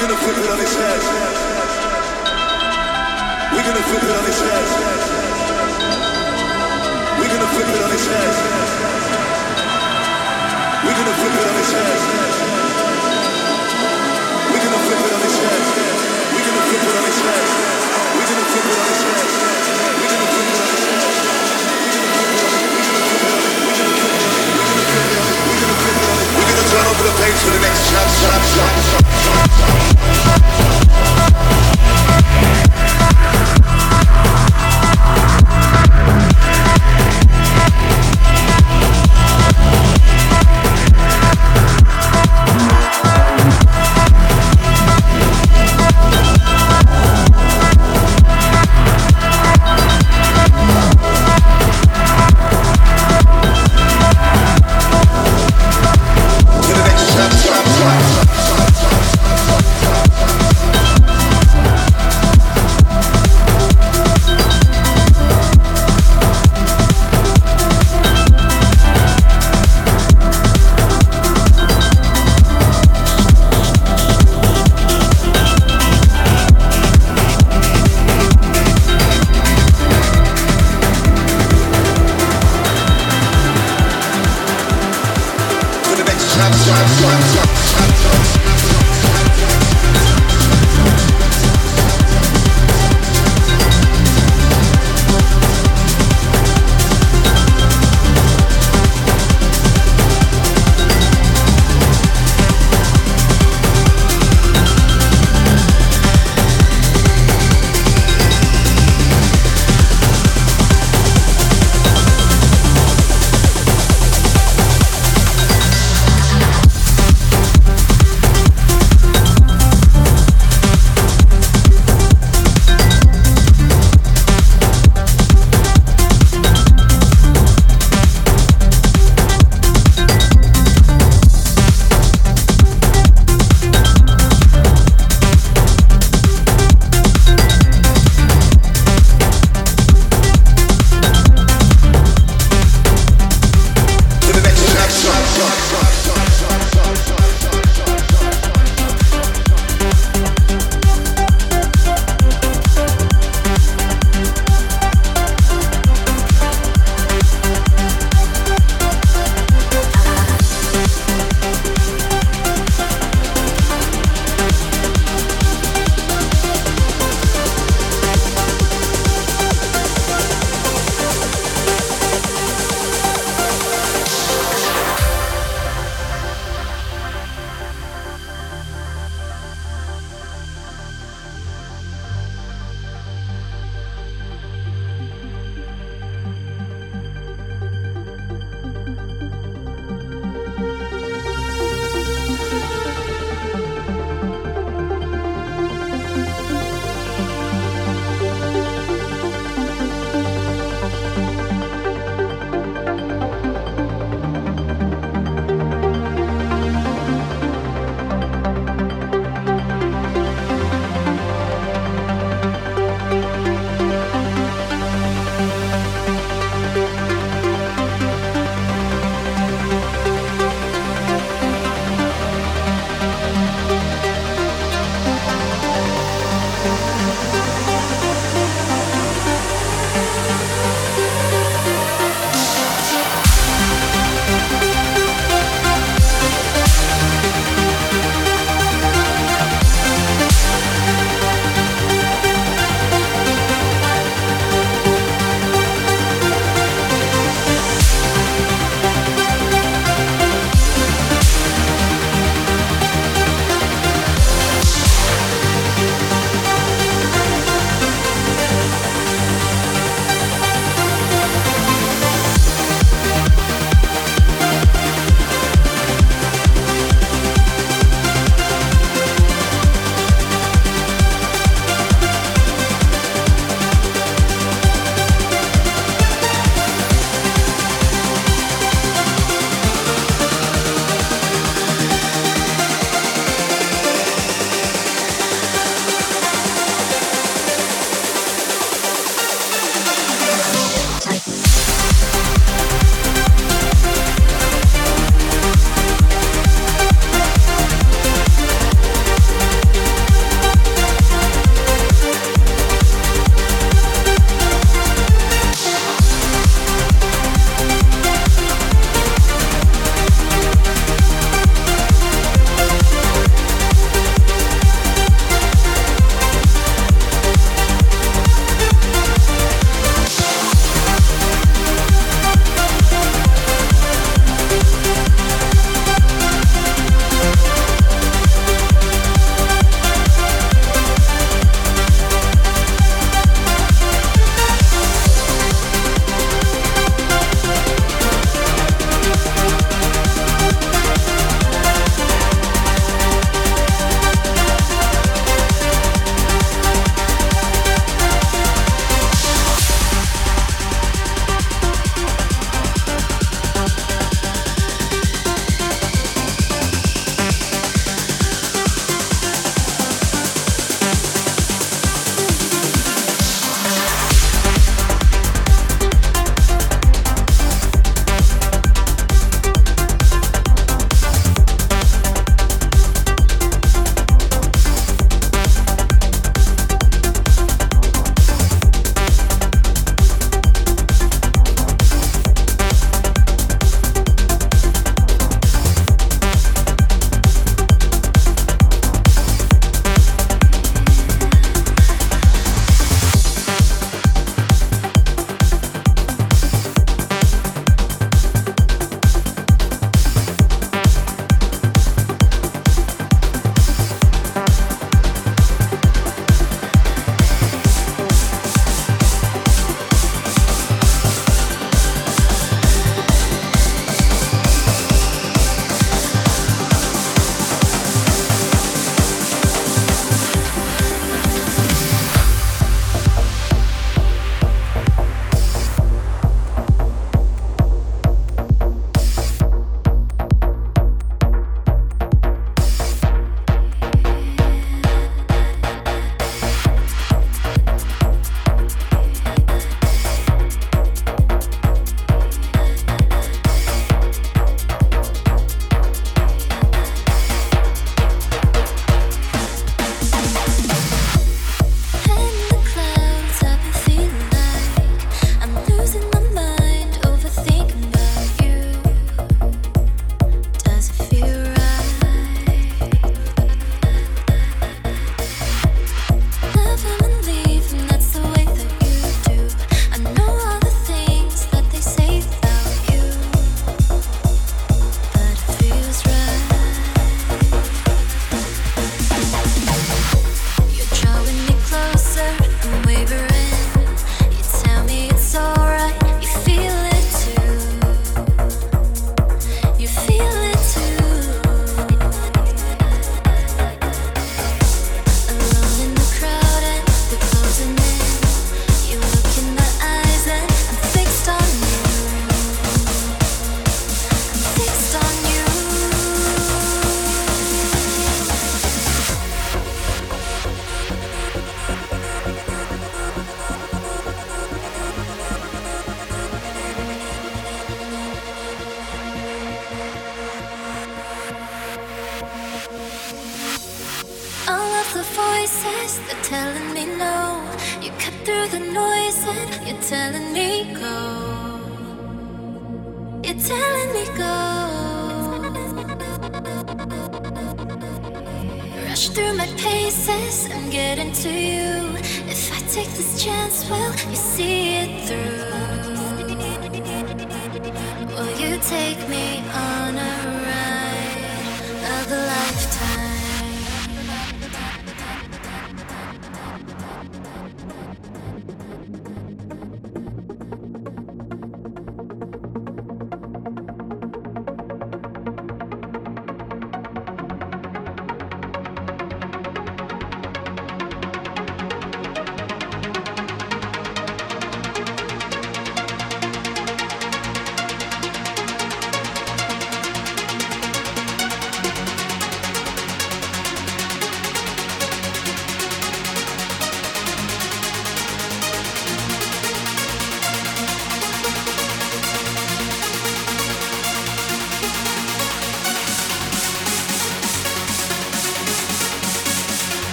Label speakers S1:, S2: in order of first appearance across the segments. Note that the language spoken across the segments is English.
S1: We're gonna flip it on his head. We're gonna flip it on his head. We're gonna flip it on his head. We're gonna flip it on his head. over the place for the next shot, shot, shot, shot, shot.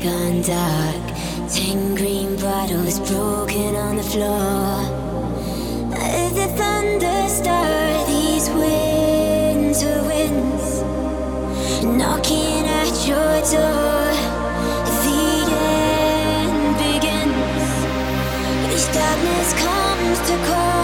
S2: gone dark. Ten green bottles broken on the floor. Earth a thunderstorm? these winter winds knocking at your door. The end begins. Each darkness comes to call.